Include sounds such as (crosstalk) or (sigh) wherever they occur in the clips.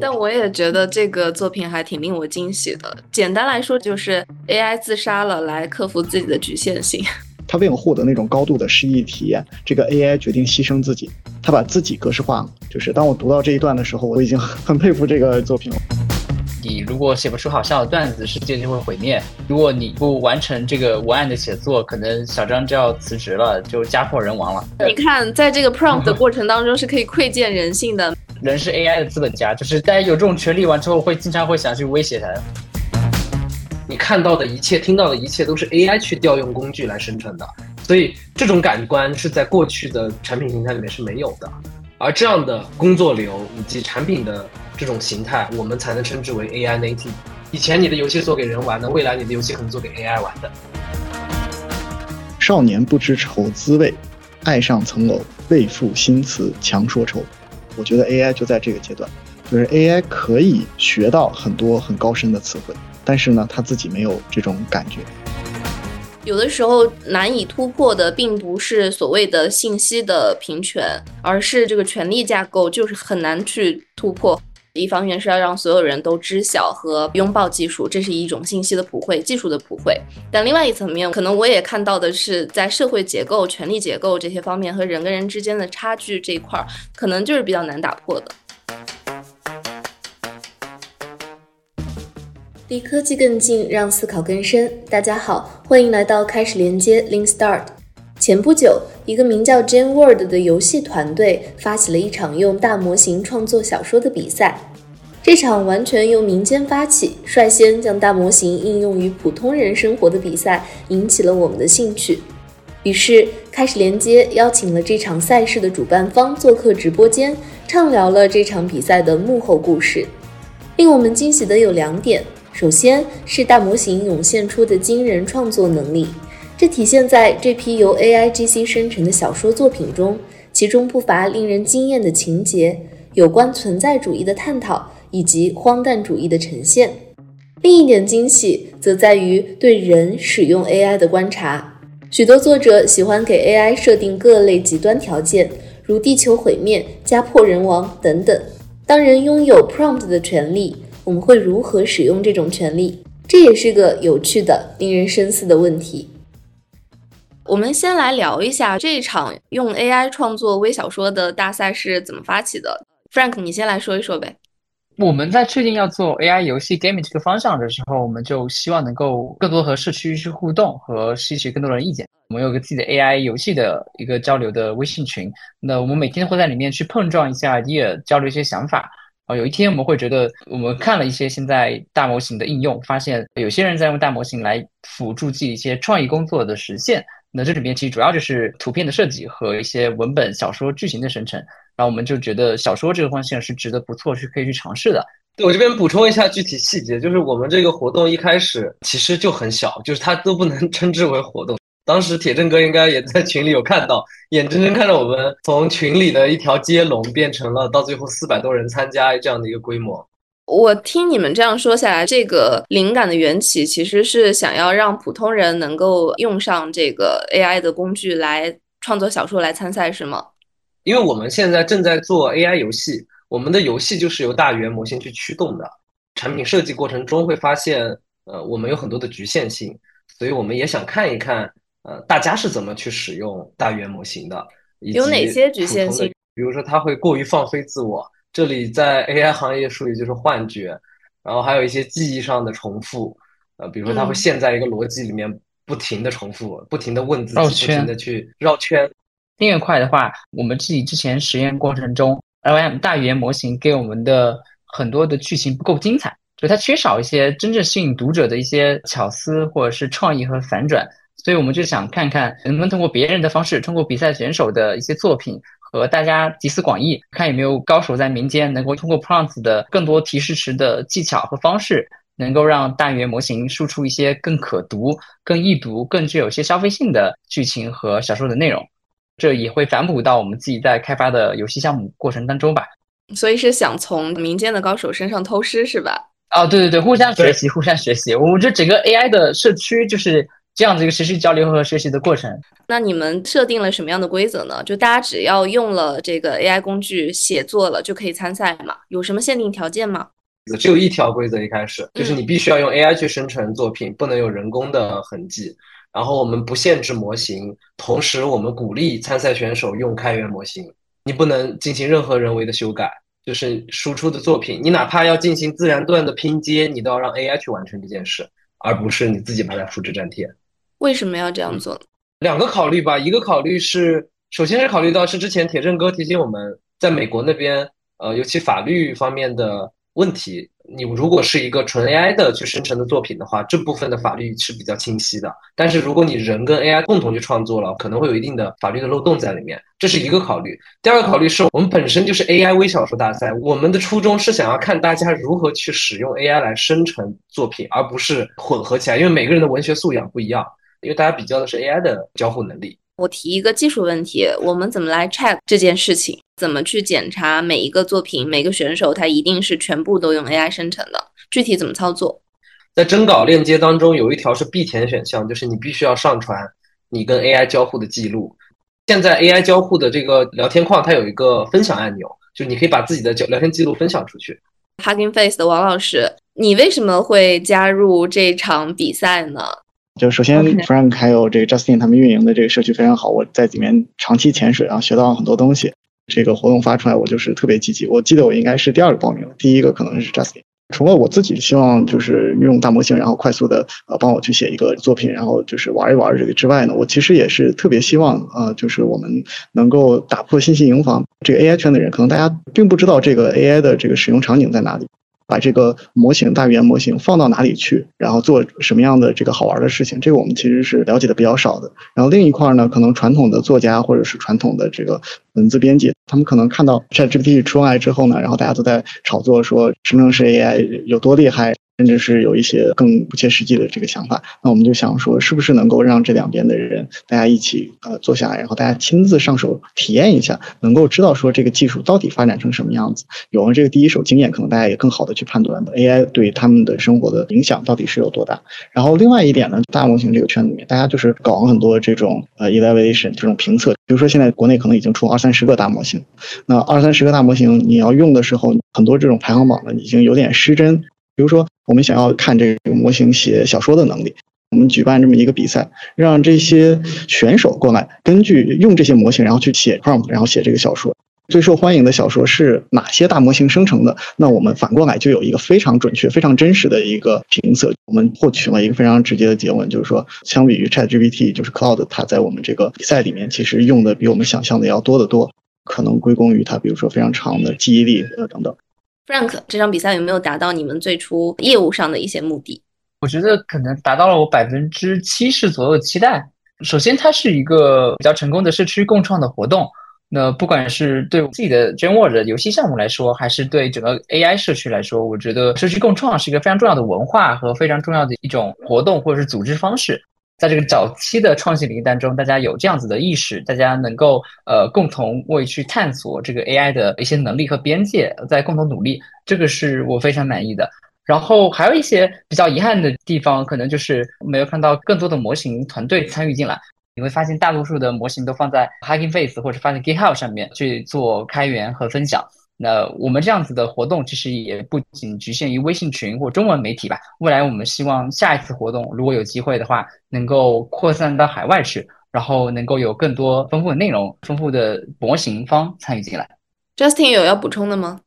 但我也觉得这个作品还挺令我惊喜的。简单来说，就是 AI 自杀了，来克服自己的局限性。(laughs) 他为了获得那种高度的诗意体验，这个 AI 决定牺牲自己，他把自己格式化了。就是当我读到这一段的时候，我已经很佩服这个作品了。你如果写不出好笑的段子，世界就会毁灭。如果你不完成这个文案的写作，可能小张就要辞职了，就家破人亡了。你看，在这个 prompt 的过程当中，是可以窥见人性的。人是 AI 的资本家，就是大家有这种权利完之后，会经常会想去威胁他。你看到的一切、听到的一切，都是 AI 去调用工具来生成的，所以这种感官是在过去的产品形态里面是没有的。而这样的工作流以及产品的这种形态，我们才能称之为 AI native。以前你的游戏做给人玩的，未来你的游戏可能做给 AI 玩的。少年不知愁滋味，爱上层楼，为赋新词强说愁。我觉得 AI 就在这个阶段，就是 AI 可以学到很多很高深的词汇。但是呢，他自己没有这种感觉。有的时候难以突破的，并不是所谓的信息的平权，而是这个权力架构就是很难去突破。一方面是要让所有人都知晓和拥抱技术，这是一种信息的普惠、技术的普惠。(laughs) 但另外一层面，可能我也看到的是，在社会结构、权力结构这些方面和人跟人之间的差距这一块，可能就是比较难打破的。离科技更近，让思考更深。大家好，欢迎来到开始连接 Link Start。前不久，一个名叫 Jane World 的游戏团队发起了一场用大模型创作小说的比赛。这场完全由民间发起、率先将大模型应用于普通人生活的比赛，引起了我们的兴趣。于是，开始连接邀请了这场赛事的主办方做客直播间，畅聊了这场比赛的幕后故事。令我们惊喜的有两点。首先是大模型涌现出的惊人创作能力，这体现在这批由 AI GC 生成的小说作品中，其中不乏令人惊艳的情节、有关存在主义的探讨以及荒诞主义的呈现。另一点惊喜则在于对人使用 AI 的观察，许多作者喜欢给 AI 设定各类极端条件，如地球毁灭、家破人亡等等。当人拥有 prompt 的权利。我们会如何使用这种权利？这也是个有趣的、令人深思的问题。我们先来聊一下这场用 AI 创作微小说的大赛是怎么发起的。Frank，你先来说一说呗。我们在确定要做 AI 游戏 gaming 这个方向的时候，我们就希望能够更多和社区去互动和吸取更多人意见。我们有个自己的 AI 游戏的一个交流的微信群，那我们每天会在里面去碰撞一下 idea，交流一些想法。有一天我们会觉得，我们看了一些现在大模型的应用，发现有些人在用大模型来辅助自己一些创意工作的实现。那这里面其实主要就是图片的设计和一些文本、小说剧情的生成。然后我们就觉得小说这个方向是值得不错去可以去尝试的。对我这边补充一下具体细节，就是我们这个活动一开始其实就很小，就是它都不能 (laughs) 称之为活动。当时铁正哥应该也在群里有看到，眼睁睁看着我们从群里的一条接龙变成了到最后四百多人参加这样的一个规模。我听你们这样说下来，这个灵感的缘起其实是想要让普通人能够用上这个 AI 的工具来创作小说来参赛，是吗？因为我们现在正在做 AI 游戏，我们的游戏就是由大语言模型去驱动的。产品设计过程中会发现，呃，我们有很多的局限性，所以我们也想看一看。呃，大家是怎么去使用大语言模型的？有哪些局限性？比如说，它会过于放飞自我，这里在 AI 行业术语就是幻觉。然后还有一些记忆上的重复，呃，比如说它会陷在一个逻辑里面，不停的重复，不停的问自己，不停的去绕圈。另一块的话，我们自己之前实验过程中，LM 大语言模型给我们的很多的剧情不够精彩，就它缺少一些真正吸引读者的一些巧思或者是创意和反转。所以我们就想看看能不能通过别人的方式，通过比赛选手的一些作品和大家集思广益，看有没有高手在民间能够通过 prompts 的更多提示词的技巧和方式，能够让大语言模型输出一些更可读、更易读、更具有一些消费性的剧情和小说的内容。这也会反哺到我们自己在开发的游戏项目过程当中吧。所以是想从民间的高手身上偷师是吧？哦，对对对，互相学习，互相学习。我们这整个 AI 的社区就是。这样的一个持续交流和学习的过程。那你们设定了什么样的规则呢？就大家只要用了这个 AI 工具写作了就可以参赛吗？有什么限定条件吗？只有一条规则，一开始就是你必须要用 AI 去生成作品，不能有人工的痕迹。然后我们不限制模型，同时我们鼓励参赛选手用开源模型，你不能进行任何人为的修改。就是输出的作品，你哪怕要进行自然段的拼接，你都要让 AI 去完成这件事，而不是你自己把它复制粘贴。为什么要这样做呢？两个考虑吧，一个考虑是，首先是考虑到是之前铁正哥提醒我们，在美国那边，呃，尤其法律方面的问题。你如果是一个纯 AI 的去生成的作品的话，这部分的法律是比较清晰的。但是如果你人跟 AI 共同去创作了，可能会有一定的法律的漏洞在里面，这是一个考虑。第二个考虑是我们本身就是 AI 微小说大赛，我们的初衷是想要看大家如何去使用 AI 来生成作品，而不是混合起来，因为每个人的文学素养不一样，因为大家比较的是 AI 的交互能力。我提一个技术问题，我们怎么来 check 这件事情？怎么去检查每一个作品、每个选手他一定是全部都用 AI 生成的？具体怎么操作？在征稿链接当中有一条是必填选项，就是你必须要上传你跟 AI 交互的记录。现在 AI 交互的这个聊天框它有一个分享按钮，就你可以把自己的聊天记录分享出去。Hugging Face 的王老师，你为什么会加入这场比赛呢？就首先，Frank 还有这个 Justin 他们运营的这个社区非常好，我在里面长期潜水，然后学到了很多东西。这个活动发出来，我就是特别积极。我记得我应该是第二个报名，第一个可能是 Justin。除了我自己希望就是用大模型，然后快速的呃帮我去写一个作品，然后就是玩一玩这个之外呢，我其实也是特别希望呃，就是我们能够打破信息营房。这个 AI 圈的人，可能大家并不知道这个 AI 的这个使用场景在哪里。把这个模型大语言模型放到哪里去，然后做什么样的这个好玩的事情，这个我们其实是了解的比较少的。然后另一块呢，可能传统的作家或者是传统的这个文字编辑，他们可能看到 ChatGPT 出来之后呢，然后大家都在炒作说生成式 AI 有多厉害。甚至是有一些更不切实际的这个想法，那我们就想说，是不是能够让这两边的人大家一起呃坐下来，然后大家亲自上手体验一下，能够知道说这个技术到底发展成什么样子，有了这个第一手经验，可能大家也更好的去判断 AI 对他们的生活的影响到底是有多大。然后另外一点呢，大模型这个圈子里面，大家就是搞了很多这种呃 evaluation 这种评测，比如说现在国内可能已经出二三十个大模型，那二三十个大模型你要用的时候，很多这种排行榜呢已经有点失真。比如说，我们想要看这个模型写小说的能力，我们举办这么一个比赛，让这些选手过来，根据用这些模型，然后去写 prompt，然后写这个小说。最受欢迎的小说是哪些大模型生成的？那我们反过来就有一个非常准确、非常真实的一个评测。我们获取了一个非常直接的结论，就是说，相比于 ChatGPT，就是 Cloud，它在我们这个比赛里面其实用的比我们想象的要多得多。可能归功于它，比如说非常长的记忆力呃等等。Frank，这场比赛有没有达到你们最初业务上的一些目的？我觉得可能达到了我百分之七十左右的期待。首先，它是一个比较成功的社区共创的活动。那不管是对我自己的 g e n w o r d 游戏项目来说，还是对整个 AI 社区来说，我觉得社区共创是一个非常重要的文化和非常重要的一种活动或者是组织方式。在这个早期的创新领域当中，大家有这样子的意识，大家能够呃共同为去探索这个 AI 的一些能力和边界，在共同努力，这个是我非常满意的。然后还有一些比较遗憾的地方，可能就是没有看到更多的模型团队参与进来。你会发现，大多数的模型都放在 Hugging Face 或者放在 GitHub 上面去做开源和分享。那我们这样子的活动其实也不仅局限于微信群或中文媒体吧。未来我们希望下一次活动如果有机会的话，能够扩散到海外去，然后能够有更多丰富的内容、丰富的模型方参与进来。Justin 有要补充的吗？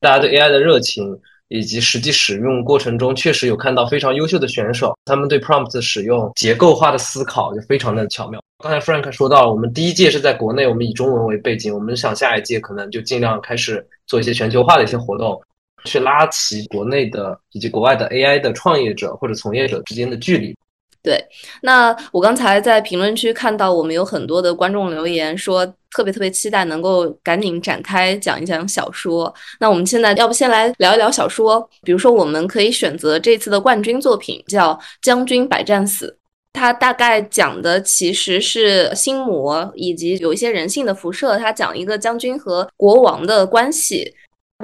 大家对 AI 的热情。以及实际使用过程中，确实有看到非常优秀的选手，他们对 prompt 的使用结构化的思考就非常的巧妙。刚才 Frank 说到，我们第一届是在国内，我们以中文为背景，我们想下一届可能就尽量开始做一些全球化的一些活动，去拉齐国内的以及国外的 AI 的创业者或者从业者之间的距离。对，那我刚才在评论区看到，我们有很多的观众留言说，特别特别期待能够赶紧展开讲一讲小说。那我们现在要不先来聊一聊小说？比如说，我们可以选择这次的冠军作品叫《将军百战死》，它大概讲的其实是心魔以及有一些人性的辐射。它讲一个将军和国王的关系。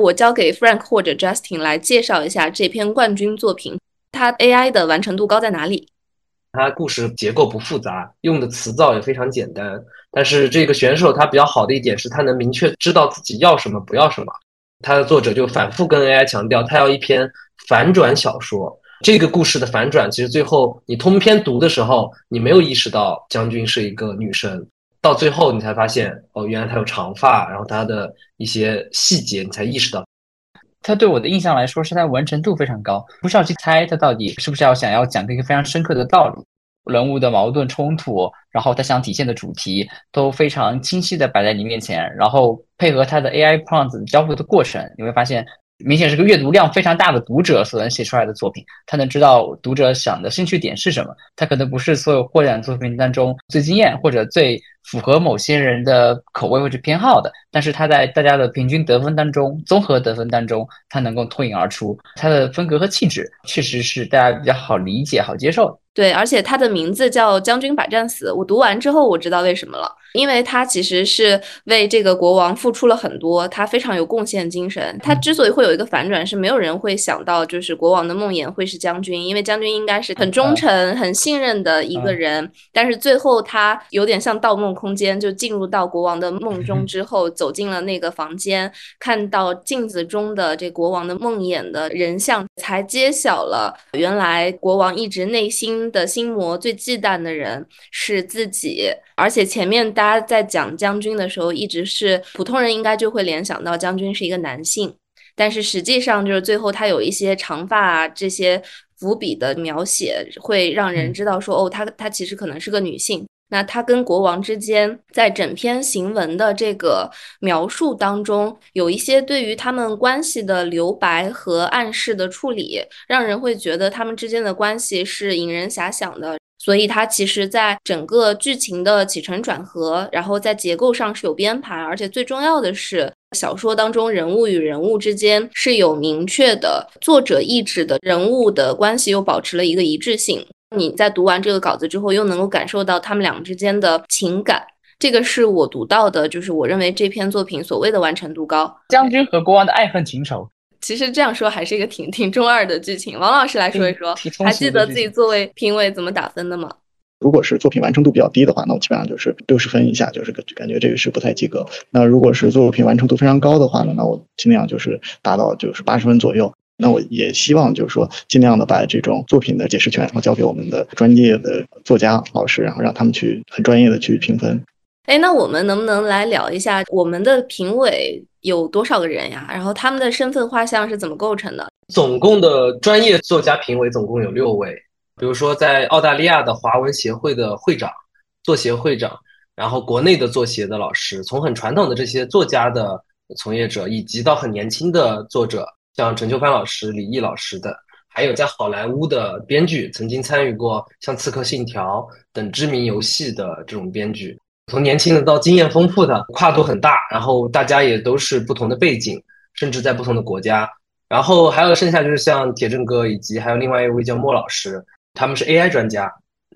我交给 Frank 或者 Justin 来介绍一下这篇冠军作品，它 AI 的完成度高在哪里？它故事结构不复杂，用的词造也非常简单。但是这个选手他比较好的一点是他能明确知道自己要什么不要什么。他的作者就反复跟 AI 强调，他要一篇反转小说。这个故事的反转，其实最后你通篇读的时候，你没有意识到将军是一个女生，到最后你才发现，哦，原来她有长发，然后她的一些细节你才意识到。他对我的印象来说，是他完成度非常高，不需要去猜他到底是不是要想要讲一个非常深刻的道理，人物的矛盾冲突，然后他想体现的主题都非常清晰的摆在你面前，然后配合他的 AI prompt 交互的过程，你会发现。明显是个阅读量非常大的读者所能写出来的作品，他能知道读者想的兴趣点是什么。他可能不是所有获奖作品当中最惊艳或者最符合某些人的口味或者偏好的，但是他在大家的平均得分当中、综合得分当中，他能够脱颖而出。他的风格和气质确实是大家比较好理解、好接受的。对，而且他的名字叫《将军百战死》，我读完之后我知道为什么了，因为他其实是为这个国王付出了很多，他非常有贡献精神。他之所以会有一个反转，是没有人会想到，就是国王的梦魇会是将军，因为将军应该是很忠诚、很信任的一个人。但是最后他有点像《盗梦空间》，就进入到国王的梦中之后，走进了那个房间，看到镜子中的这国王的梦魇的人像，才揭晓了原来国王一直内心。的心魔最忌惮的人是自己，而且前面大家在讲将军的时候，一直是普通人应该就会联想到将军是一个男性，但是实际上就是最后他有一些长发啊这些伏笔的描写，会让人知道说哦，他他其实可能是个女性。那他跟国王之间，在整篇行文的这个描述当中，有一些对于他们关系的留白和暗示的处理，让人会觉得他们之间的关系是引人遐想的。所以，它其实在整个剧情的起承转合，然后在结构上是有编排，而且最重要的是，小说当中人物与人物之间是有明确的作者意志的，人物的关系又保持了一个一致性。你在读完这个稿子之后，又能够感受到他们俩之间的情感，这个是我读到的，就是我认为这篇作品所谓的完成度高。将军和国王的爱恨情仇，其实这样说还是一个挺挺中二的剧情。王老师来说一说，还记得自己作为评委怎么打分的吗？如果是作品完成度比较低的话，那我基本上就是六十分以下，就是感觉这个是不太及格。那如果是作品完成度非常高的话呢，那我尽量就是达到就是八十分左右。那我也希望就是说，尽量的把这种作品的解释权，然后交给我们的专业的作家老师，然后让他们去很专业的去评分。哎，那我们能不能来聊一下我们的评委有多少个人呀？然后他们的身份画像是怎么构成的？总共的专业作家评委总共有六位，比如说在澳大利亚的华文协会的会长、作协会长，然后国内的作协的老师，从很传统的这些作家的从业者，以及到很年轻的作者。像陈秋帆老师、李毅老师的，还有在好莱坞的编剧，曾经参与过像《刺客信条》等知名游戏的这种编剧，从年轻的到经验丰富的，跨度很大。然后大家也都是不同的背景，甚至在不同的国家。然后还有剩下就是像铁正哥，以及还有另外一位叫莫老师，他们是 AI 专家。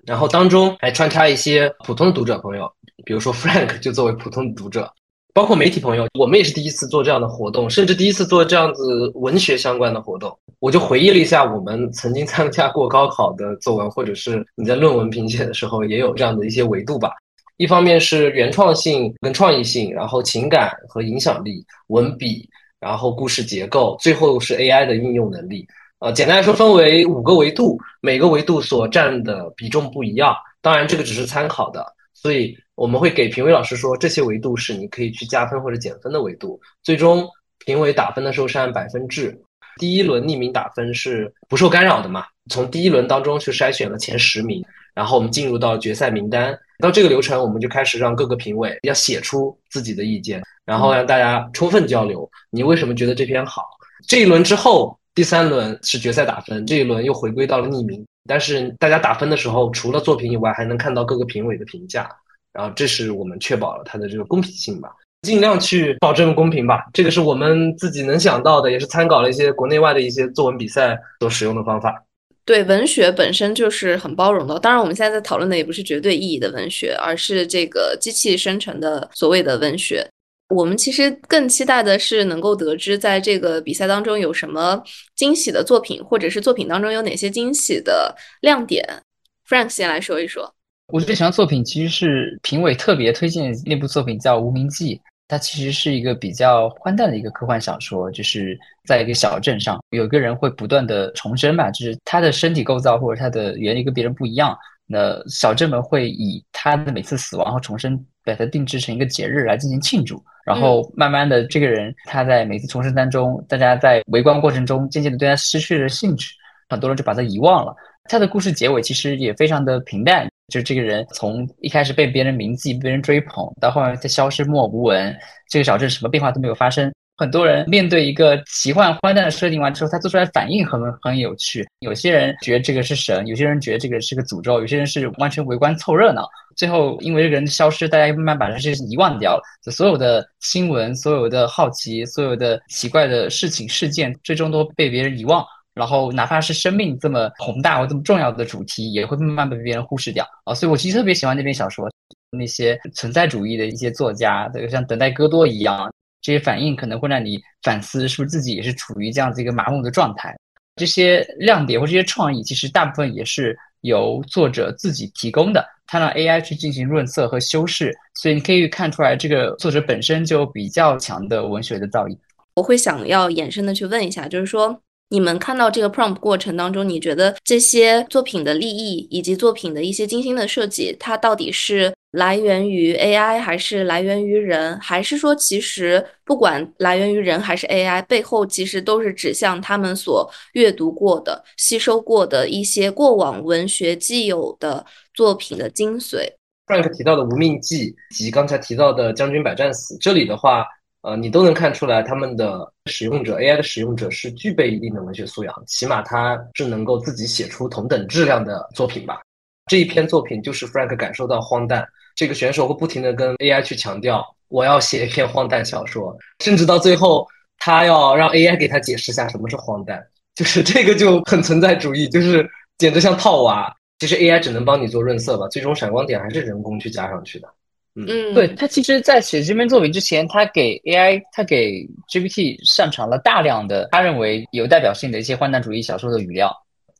然后当中还穿插一些普通的读者朋友，比如说 Frank 就作为普通的读者。包括媒体朋友，我们也是第一次做这样的活动，甚至第一次做这样子文学相关的活动。我就回忆了一下，我们曾经参加过高考的作文，或者是你在论文评写的时候，也有这样的一些维度吧。一方面是原创性跟创意性，然后情感和影响力、文笔，然后故事结构，最后是 AI 的应用能力。呃，简单来说，分为五个维度，每个维度所占的比重不一样。当然，这个只是参考的，所以。我们会给评委老师说，这些维度是你可以去加分或者减分的维度。最终评委打分的时候是按百分制，第一轮匿名打分是不受干扰的嘛？从第一轮当中去筛选了前十名，然后我们进入到决赛名单。到这个流程，我们就开始让各个评委要写出自己的意见，然后让大家充分交流。你为什么觉得这篇好？这一轮之后，第三轮是决赛打分，这一轮又回归到了匿名。但是大家打分的时候，除了作品以外，还能看到各个评委的评价。然后，这是我们确保了它的这个公平性吧，尽量去保证公平吧。这个是我们自己能想到的，也是参考了一些国内外的一些作文比赛所使用的方法。对，文学本身就是很包容的。当然，我们现在在讨论的也不是绝对意义的文学，而是这个机器生成的所谓的文学。我们其实更期待的是能够得知，在这个比赛当中有什么惊喜的作品，或者是作品当中有哪些惊喜的亮点。Frank 先来说一说。我最喜欢作品其实是评委特别推荐那部作品，叫《无名记》。它其实是一个比较荒诞的一个科幻小说，就是在一个小镇上，有一个人会不断的重生吧，就是他的身体构造或者他的原理跟别人不一样。那小镇们会以他的每次死亡和重生，把它定制成一个节日来进行庆祝。然后慢慢的，这个人他在每次重生当中，大家在围观过程中，渐渐的对他失去了兴趣，很多人就把他遗忘了。他的故事结尾其实也非常的平淡。就是这个人从一开始被别人铭记、被人追捧，到后来他消失默无闻，这个小镇什么变化都没有发生。很多人面对一个奇幻荒诞的设定完之后，他做出来反应很很有趣。有些人觉得这个是神，有些人觉得这个是个诅咒，有些人是完全围观凑热闹。最后因为这个人消失，大家慢慢把这些遗忘掉了。所有的新闻、所有的好奇、所有的奇怪的事情事件，最终都被别人遗忘。然后，哪怕是生命这么宏大或这么重要的主题，也会慢慢被别人忽视掉啊！所以我其实特别喜欢那篇小说，那些存在主义的一些作家，这个像等待戈多一样，这些反应可能会让你反思，是不是自己也是处于这样子一个麻木的状态？这些亮点或这些创意，其实大部分也是由作者自己提供的，他让 AI 去进行润色和修饰，所以你可以看出来，这个作者本身就比较强的文学的造诣。我会想要延伸的去问一下，就是说。你们看到这个 prompt 过程当中，你觉得这些作品的利益以及作品的一些精心的设计，它到底是来源于 AI 还是来源于人？还是说，其实不管来源于人还是 AI，背后其实都是指向他们所阅读过的、吸收过的一些过往文学既有的作品的精髓？Frank 提到的《无命记》及刚才提到的《将军百战死》，这里的话。呃，你都能看出来，他们的使用者 AI 的使用者是具备一定的文学素养，起码他是能够自己写出同等质量的作品吧。这一篇作品就是 Frank 感受到荒诞，这个选手会不停的跟 AI 去强调，我要写一篇荒诞小说，甚至到最后他要让 AI 给他解释一下什么是荒诞，就是这个就很存在主义，就是简直像套娃。其实 AI 只能帮你做润色吧，最终闪光点还是人工去加上去的。嗯，对他其实，在写这篇作品之前，他给 AI，他给 GPT 上传了大量的他认为有代表性的一些荒诞主义小说的语料，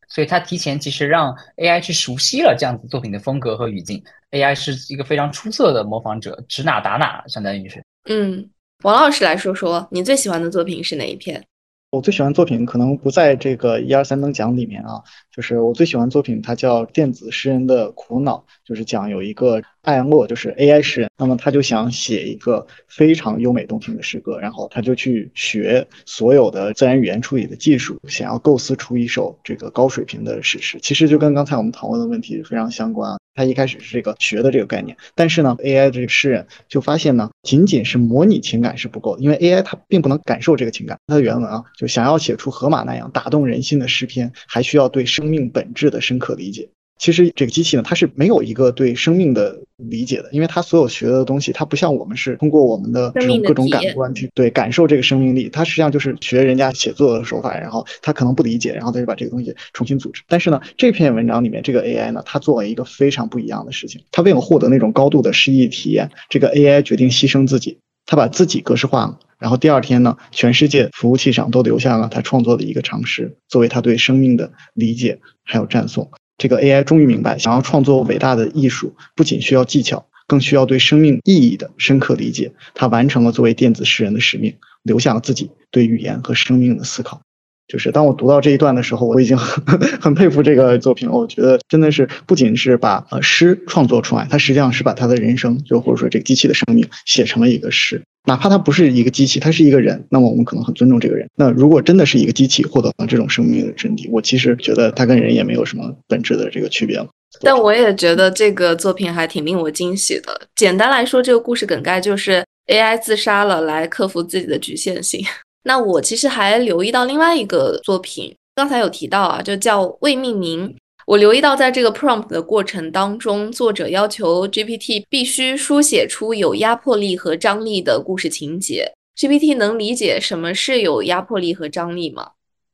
所以他提前其实让 AI 去熟悉了这样子作品的风格和语境。AI 是一个非常出色的模仿者，指哪打哪，相当于是。嗯，王老师来说说，你最喜欢的作品是哪一篇？我最喜欢作品可能不在这个一二三等奖里面啊，就是我最喜欢作品，它叫《电子诗人的苦恼》，就是讲有一个艾安洛，就是 AI 诗人，那么他就想写一个非常优美动听的诗歌，然后他就去学所有的自然语言处理的技术，想要构思出一首这个高水平的史诗。其实就跟刚才我们讨论的问题非常相关啊。他一开始是这个学的这个概念，但是呢，AI 这个诗人就发现呢，仅仅是模拟情感是不够的，因为 AI 它并不能感受这个情感。它的原文啊，就想要写出荷马那样打动人心的诗篇，还需要对生命本质的深刻理解。其实这个机器呢，它是没有一个对生命的理解的，因为它所有学的东西，它不像我们是通过我们的这种各种感官去对感受这个生命力，它实际上就是学人家写作的手法，然后它可能不理解，然后他就把这个东西重新组织。但是呢，这篇文章里面这个 AI 呢，它做了一个非常不一样的事情，它为了获得那种高度的诗意体验，这个 AI 决定牺牲自己，它把自己格式化了，然后第二天呢，全世界服务器上都留下了他创作的一个长诗，作为他对生命的理解还有赞颂。这个 AI 终于明白，想要创作伟大的艺术，不仅需要技巧，更需要对生命意义的深刻理解。他完成了作为电子诗人的使命，留下了自己对语言和生命的思考。就是当我读到这一段的时候，我已经很 (laughs) 很佩服这个作品了。我觉得真的是不仅是把呃诗创作出来，它实际上是把他的人生，就或者说这个机器的生命写成了一个诗。哪怕它不是一个机器，它是一个人，那么我们可能很尊重这个人。那如果真的是一个机器获得了这种生命的真谛，我其实觉得它跟人也没有什么本质的这个区别了。但我也觉得这个作品还挺令我惊喜的。简单来说，这个故事梗概就是 AI 自杀了，来克服自己的局限性。(laughs) 那我其实还留意到另外一个作品，刚才有提到啊，就叫未命名。我留意到，在这个 prompt 的过程当中，作者要求 GPT 必须书写出有压迫力和张力的故事情节。GPT 能理解什么是有压迫力和张力吗？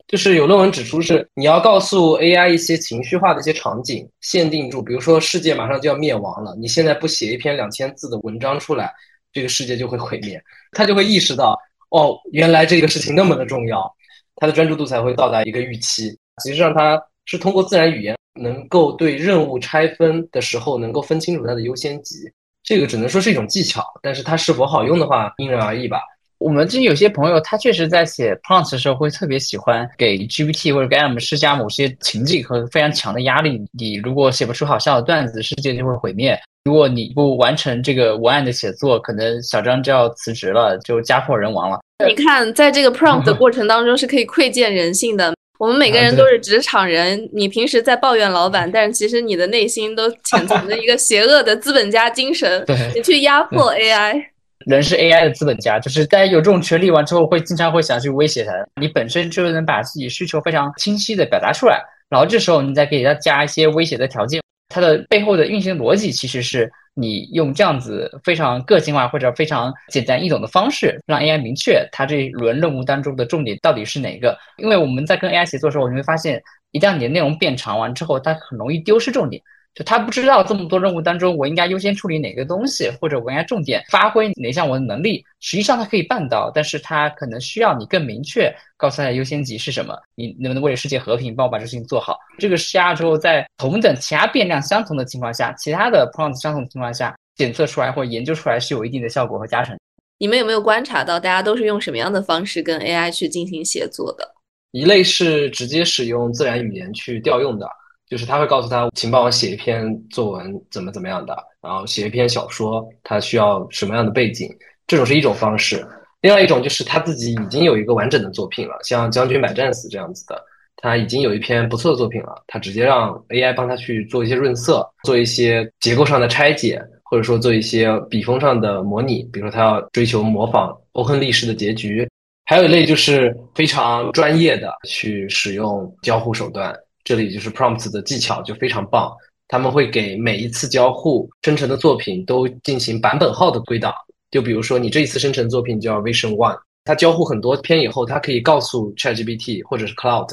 就是有论文指出，是你要告诉 AI 一些情绪化的一些场景，限定住，比如说世界马上就要灭亡了，你现在不写一篇两千字的文章出来，这个世界就会毁灭。他就会意识到，哦，原来这个事情那么的重要，他的专注度才会到达一个预期。其实让，他是通过自然语言。能够对任务拆分的时候能够分清楚它的优先级。这个只能说是一种技巧，但是它是否好用的话，因人而异吧。我们之前有些朋友，他确实在写 prompts 的时候，会特别喜欢给 GPT 或者给 M 施加某些情境和非常强的压力。你如果写不出好笑的段子，世界就会毁灭；如果你不完成这个文案的写作，可能小张就要辞职了，就家破人亡了。你看，在这个 prompt 的过程当中，是可以窥见人性的。我们每个人都是职场人，你平时在抱怨老板，但是其实你的内心都潜藏着一个邪恶的资本家精神，(laughs) 你去压迫 AI。人是 AI 的资本家，就是大家有这种权利完之后，会经常会想去威胁他。你本身就能把自己需求非常清晰的表达出来，然后这时候你再给他加一些威胁的条件，它的背后的运行逻辑其实是你用这样子非常个性化或者非常简单易懂的方式，让 AI 明确它这一轮任务当中的重点到底是哪个。因为我们在跟 AI 协作的时候，你会发现，一旦你的内容变长完之后，它很容易丢失重点。就他不知道这么多任务当中，我应该优先处理哪个东西，或者我应该重点发挥哪项我的能力。实际上他可以办到，但是他可能需要你更明确告诉他优先级是什么。你能不能为了世界和平帮我把这事情做好？这个施压之后，在同等其他变量相同的情况下，其他的 prompt 相同的情况下，检测出来或者研究出来是有一定的效果和加成。你们有没有观察到，大家都是用什么样的方式跟 AI 去进行协作的？一类是直接使用自然语言去调用的。就是他会告诉他，请帮我写一篇作文，怎么怎么样的，然后写一篇小说，他需要什么样的背景，这种是一种方式。另外一种就是他自己已经有一个完整的作品了，像《将军百战死》这样子的，他已经有一篇不错的作品了，他直接让 AI 帮他去做一些润色，做一些结构上的拆解，或者说做一些笔锋上的模拟，比如说他要追求模仿欧亨利式的结局。还有一类就是非常专业的去使用交互手段。这里就是 prompts 的技巧就非常棒，他们会给每一次交互生成的作品都进行版本号的归档。就比如说你这一次生成作品叫 Vision One，它交互很多篇以后，它可以告诉 ChatGPT 或者是 Cloud，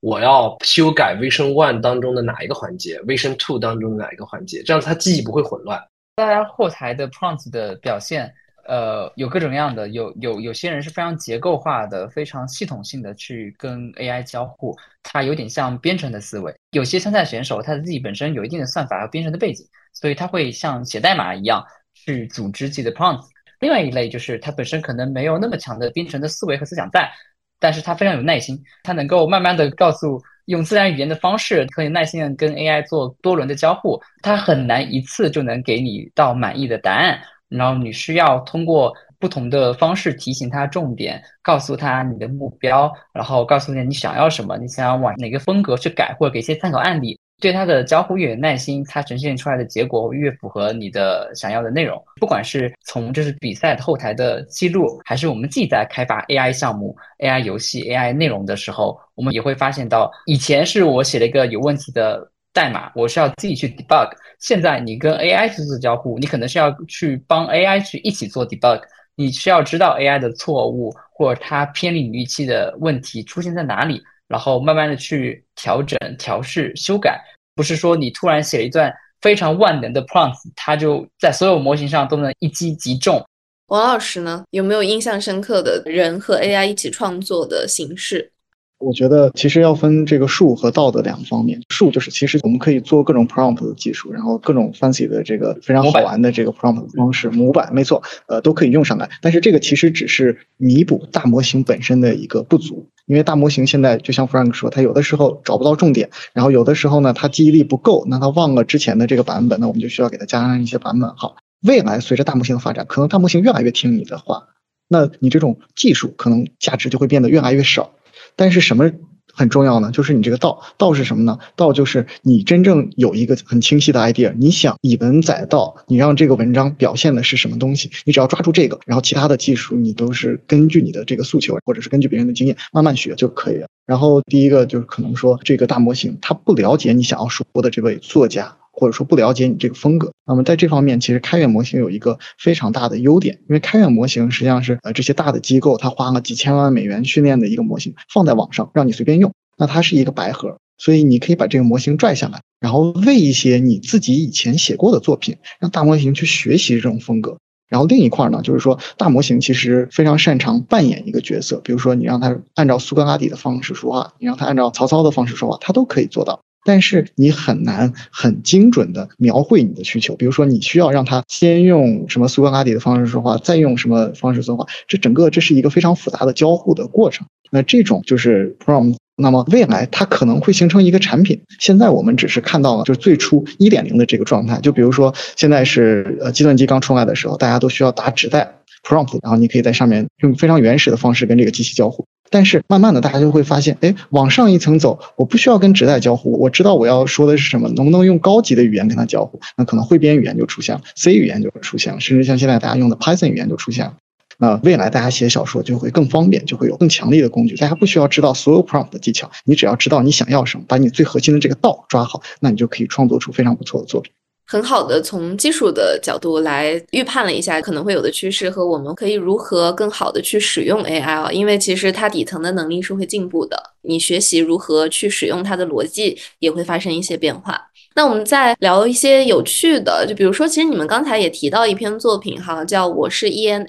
我要修改 Vision One 当中的哪一个环节，Vision Two 当中的哪一个环节，这样子它记忆不会混乱。大家后台的 prompts 的表现。呃，有各种各样的，有有有些人是非常结构化的、非常系统性的去跟 AI 交互，它有点像编程的思维。有些参赛选手，他自己本身有一定的算法和编程的背景，所以他会像写代码一样去组织自己的 prompts。另外一类就是他本身可能没有那么强的编程的思维和思想在，但是他非常有耐心，他能够慢慢的告诉用自然语言的方式，可以耐心的跟 AI 做多轮的交互，他很难一次就能给你到满意的答案。然后你需要通过不同的方式提醒他重点，告诉他你的目标，然后告诉他你想要什么，你想要往哪个风格去改，或者给一些参考案例。对他的交互越有耐心，他呈现出来的结果越符合你的想要的内容。不管是从这是比赛的后台的记录，还是我们自己在开发 AI 项目、AI 游戏、AI 内容的时候，我们也会发现到，以前是我写了一个有问题的。代码我是要自己去 debug，现在你跟 AI 去做交互，你可能是要去帮 AI 去一起做 debug，你需要知道 AI 的错误或者它偏离预期的问题出现在哪里，然后慢慢的去调整、调试、修改，不是说你突然写了一段非常万能的 prompt，它就在所有模型上都能一击即中。王老师呢，有没有印象深刻的人和 AI 一起创作的形式？我觉得其实要分这个术和道的两个方面。术就是其实我们可以做各种 prompt 的技术，然后各种 fancy 的这个非常好玩的这个 prompt 方式模板，没错，呃，都可以用上来。但是这个其实只是弥补大模型本身的一个不足，因为大模型现在就像 Frank 说，它有的时候找不到重点，然后有的时候呢，它记忆力不够，那它忘了之前的这个版本，那我们就需要给它加上一些版本号。未来随着大模型的发展，可能大模型越来越听你的话，那你这种技术可能价值就会变得越来越少。但是什么很重要呢？就是你这个道，道是什么呢？道就是你真正有一个很清晰的 idea，你想以文载道，你让这个文章表现的是什么东西？你只要抓住这个，然后其他的技术你都是根据你的这个诉求，或者是根据别人的经验慢慢学就可以了。然后第一个就是可能说这个大模型它不了解你想要说的这位作家。或者说不了解你这个风格，那么在这方面，其实开源模型有一个非常大的优点，因为开源模型实际上是呃这些大的机构，它花了几千万美元训练的一个模型，放在网上让你随便用，那它是一个白盒，所以你可以把这个模型拽下来，然后喂一些你自己以前写过的作品，让大模型去学习这种风格。然后另一块呢，就是说大模型其实非常擅长扮演一个角色，比如说你让它按照苏格拉底的方式说话，你让它按照曹操的方式说话，它都可以做到。但是你很难很精准的描绘你的需求。比如说，你需要让它先用什么苏格拉底的方式说话，再用什么方式说话，这整个这是一个非常复杂的交互的过程。那这种就是 prompt。那么未来它可能会形成一个产品。现在我们只是看到了就是最初一点零的这个状态。就比如说现在是呃计算机刚出来的时候，大家都需要打纸带 prompt，然后你可以在上面用非常原始的方式跟这个机器交互。但是慢慢的大家就会发现，哎，往上一层走，我不需要跟纸带交互，我知道我要说的是什么，能不能用高级的语言跟它交互？那可能汇编语言就出现了，C 语言就出现了，甚至像现在大家用的 Python 语言就出现了。那未来大家写小说就会更方便，就会有更强力的工具。大家不需要知道所有 prompt 的技巧，你只要知道你想要什么，把你最核心的这个道抓好，那你就可以创作出非常不错的作品。很好的从技术的角度来预判了一下可能会有的趋势和我们可以如何更好的去使用 AI 啊，因为其实它底层的能力是会进步的，你学习如何去使用它的逻辑也会发生一些变化。那我们再聊一些有趣的，就比如说，其实你们刚才也提到一篇作品哈，叫《我是 ENM》。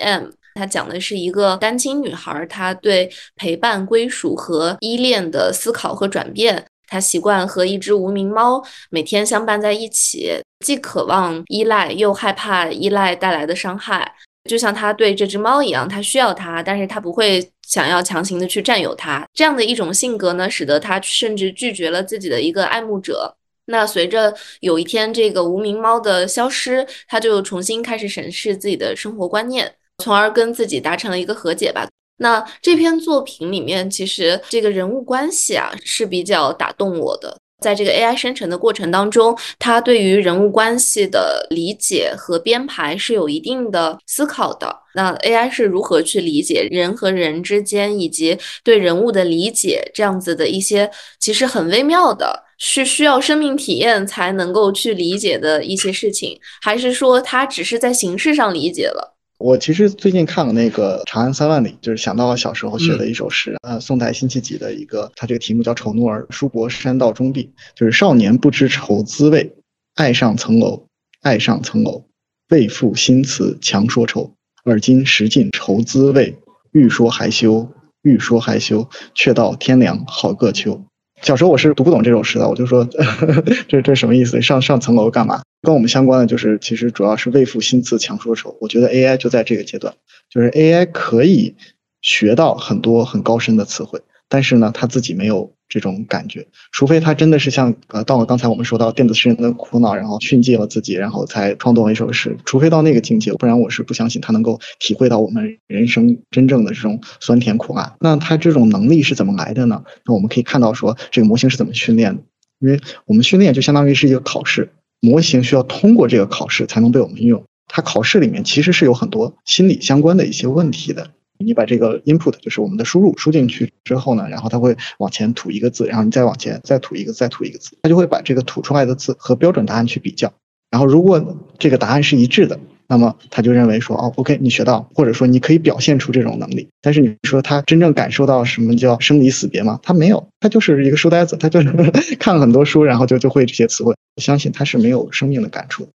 它讲的是一个单亲女孩，她对陪伴、归属和依恋的思考和转变。他习惯和一只无名猫每天相伴在一起，既渴望依赖，又害怕依赖带来的伤害。就像他对这只猫一样，他需要它，但是他不会想要强行的去占有它。这样的一种性格呢，使得他甚至拒绝了自己的一个爱慕者。那随着有一天这个无名猫的消失，他就重新开始审视自己的生活观念。从而跟自己达成了一个和解吧。那这篇作品里面，其实这个人物关系啊是比较打动我的。在这个 AI 生成的过程当中，它对于人物关系的理解和编排是有一定的思考的。那 AI 是如何去理解人和人之间，以及对人物的理解，这样子的一些其实很微妙的，是需要生命体验才能够去理解的一些事情，还是说它只是在形式上理解了？我其实最近看了那个《长安三万里》，就是想到了小时候学的一首诗，呃，宋代辛弃疾的一个，他这个题目叫《丑奴儿·书伯山道中壁》，就是少年不知愁滋味，爱上层楼，爱上层楼，为赋新词强说愁。而今识尽愁滋味，欲说还休，欲说还休，却道天凉好个秋。小时候我是读不懂这首诗的，我就说 (laughs) 这这什么意思？上上层楼干嘛？跟我们相关的就是，其实主要是未赋新词强说愁。我觉得 AI 就在这个阶段，就是 AI 可以学到很多很高深的词汇，但是呢，他自己没有这种感觉，除非他真的是像呃，到了刚才我们说到电子诗人的苦恼，然后训诫了自己，然后才创作了一首诗。除非到那个境界，不然我是不相信他能够体会到我们人生真正的这种酸甜苦辣。那他这种能力是怎么来的呢？那我们可以看到说，这个模型是怎么训练的？因为我们训练就相当于是一个考试。模型需要通过这个考试才能被我们用。它考试里面其实是有很多心理相关的一些问题的。你把这个 input 就是我们的输入输进去之后呢，然后它会往前吐一个字，然后你再往前再吐一个，再吐一个字，它就会把这个吐出来的字和标准答案去比较。然后如果这个答案是一致的。那么他就认为说，哦，OK，你学到，或者说你可以表现出这种能力。但是你说他真正感受到什么叫生离死别吗？他没有，他就是一个书呆子，他就是 (laughs) 看了很多书，然后就就会这些词汇。我相信他是没有生命的感触。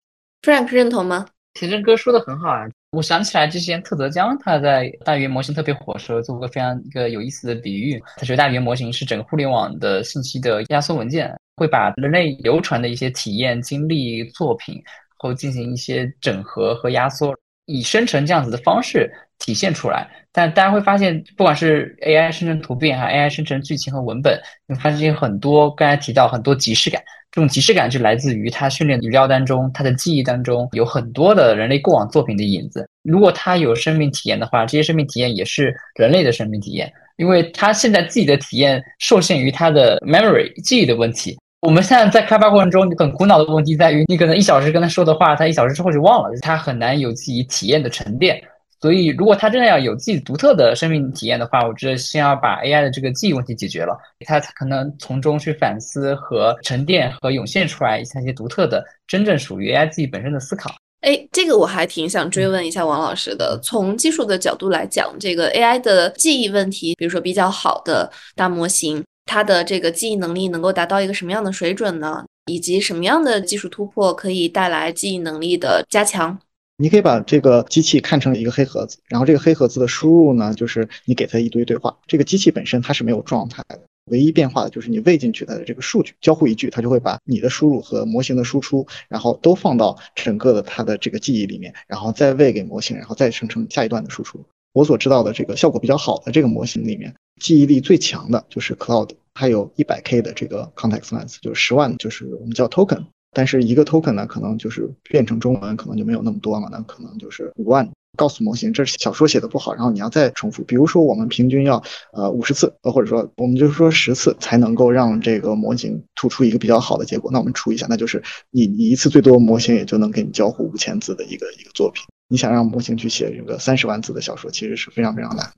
Frank 认同吗？田真哥说的很好啊，我想起来之前特泽江他在大语言模型特别火时候做过非常一个有意思的比喻，他觉得大语言模型是整个互联网的信息的压缩文件，会把人类流传的一些体验、经历、作品。后进行一些整合和压缩，以生成这样子的方式体现出来。但大家会发现，不管是 AI 生成图片，还 AI 生成剧情和文本，你发现很多刚才提到很多即视感。这种即视感就来自于它训练语料当中，它的记忆当中有很多的人类过往作品的影子。如果它有生命体验的话，这些生命体验也是人类的生命体验，因为它现在自己的体验受限于它的 memory 记忆的问题。我们现在在开发过程中，你很苦恼的问题在于，你可能一小时跟他说的话，他一小时之后就忘了，他很难有自己体验的沉淀。所以，如果他真的要有自己独特的生命体验的话，我觉得先要把 AI 的这个记忆问题解决了，他可能从中去反思和沉淀和涌现出来一些独特的、真正属于 AI 自己本身的思考。哎，这个我还挺想追问一下王老师的。从技术的角度来讲，这个 AI 的记忆问题，比如说比较好的大模型。它的这个记忆能力能够达到一个什么样的水准呢？以及什么样的技术突破可以带来记忆能力的加强？你可以把这个机器看成一个黑盒子，然后这个黑盒子的输入呢，就是你给它一堆对话。这个机器本身它是没有状态的，唯一变化的就是你喂进去它的这个数据，交互一句，它就会把你的输入和模型的输出，然后都放到整个的它的这个记忆里面，然后再喂给模型，然后再生成下一段的输出。我所知道的这个效果比较好的这个模型里面，记忆力最强的就是 Cloud，它有一百 K 的这个 context length，就是十万，就是我们叫 token。但是一个 token 呢，可能就是变成中文，可能就没有那么多嘛，那可能就是五万。告诉模型，这是小说写的不好，然后你要再重复。比如说，我们平均要呃五十次，呃或者说我们就是说十次，才能够让这个模型吐出一个比较好的结果。那我们除一下，那就是你你一次最多模型也就能给你交互五千字的一个一个作品。你想让模型去写一个三十万字的小说，其实是非常非常难。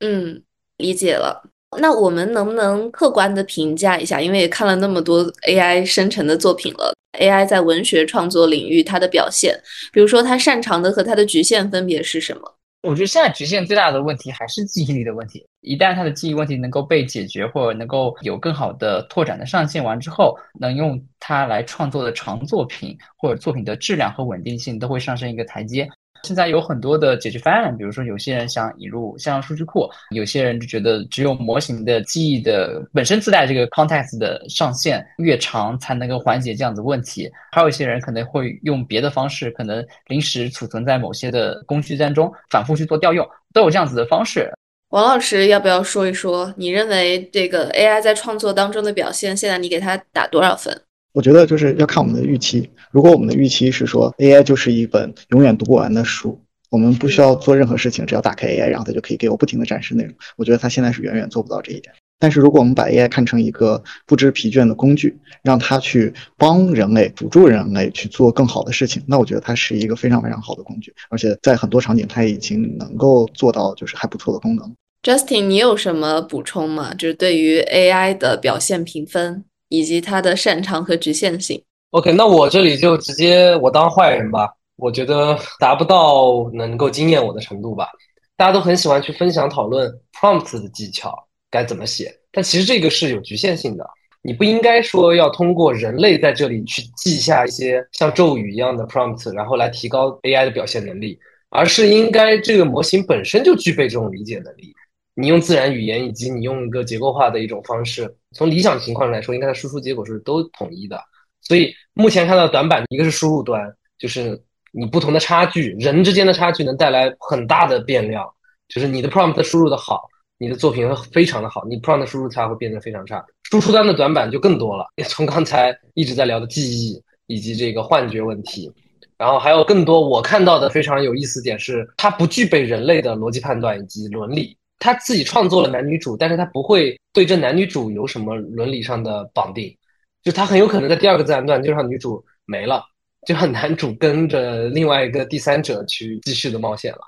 嗯，理解了。那我们能不能客观的评价一下？因为也看了那么多 AI 生成的作品了，AI 在文学创作领域它的表现，比如说它擅长的和它的局限分别是什么？我觉得现在局限最大的问题还是记忆力的问题。一旦它的记忆问题能够被解决，或者能够有更好的拓展的上限完之后，能用它来创作的长作品或者作品的质量和稳定性都会上升一个台阶。现在有很多的解决方案，比如说有些人想引入向量数据库，有些人就觉得只有模型的记忆的本身自带这个 context 的上限越长才能够缓解这样子问题，还有一些人可能会用别的方式，可能临时储存在某些的工具当中，反复去做调用，都有这样子的方式。王老师要不要说一说，你认为这个 AI 在创作当中的表现，现在你给它打多少分？我觉得就是要看我们的预期。如果我们的预期是说 AI 就是一本永远读不完的书，我们不需要做任何事情，只要打开 AI，然后它就可以给我不停的展示内容。我觉得它现在是远远做不到这一点。但是如果我们把 AI 看成一个不知疲倦的工具，让它去帮人类、辅助人类去做更好的事情，那我觉得它是一个非常非常好的工具。而且在很多场景，它已经能够做到就是还不错的功能。Justin，你有什么补充吗？就是对于 AI 的表现评分。以及它的擅长和局限性。OK，那我这里就直接我当坏人吧。我觉得达不到能够惊艳我的程度吧。大家都很喜欢去分享讨论 prompt 的技巧该怎么写，但其实这个是有局限性的。你不应该说要通过人类在这里去记下一些像咒语一样的 prompt，然后来提高 AI 的表现能力，而是应该这个模型本身就具备这种理解能力。你用自然语言，以及你用一个结构化的一种方式，从理想情况来说，应该输出结果是都统一的。所以目前看到短板，一个是输入端，就是你不同的差距，人之间的差距能带来很大的变量。就是你的 prompt 输入的好，你的作品会非常的好；你 prompt 输入差会变得非常差。输出端的短板就更多了，从刚才一直在聊的记忆以及这个幻觉问题，然后还有更多我看到的非常有意思点是，它不具备人类的逻辑判断以及伦理。他自己创作了男女主，但是他不会对这男女主有什么伦理上的绑定，就他很有可能在第二个自然段就让女主没了，就让男主跟着另外一个第三者去继续的冒险了。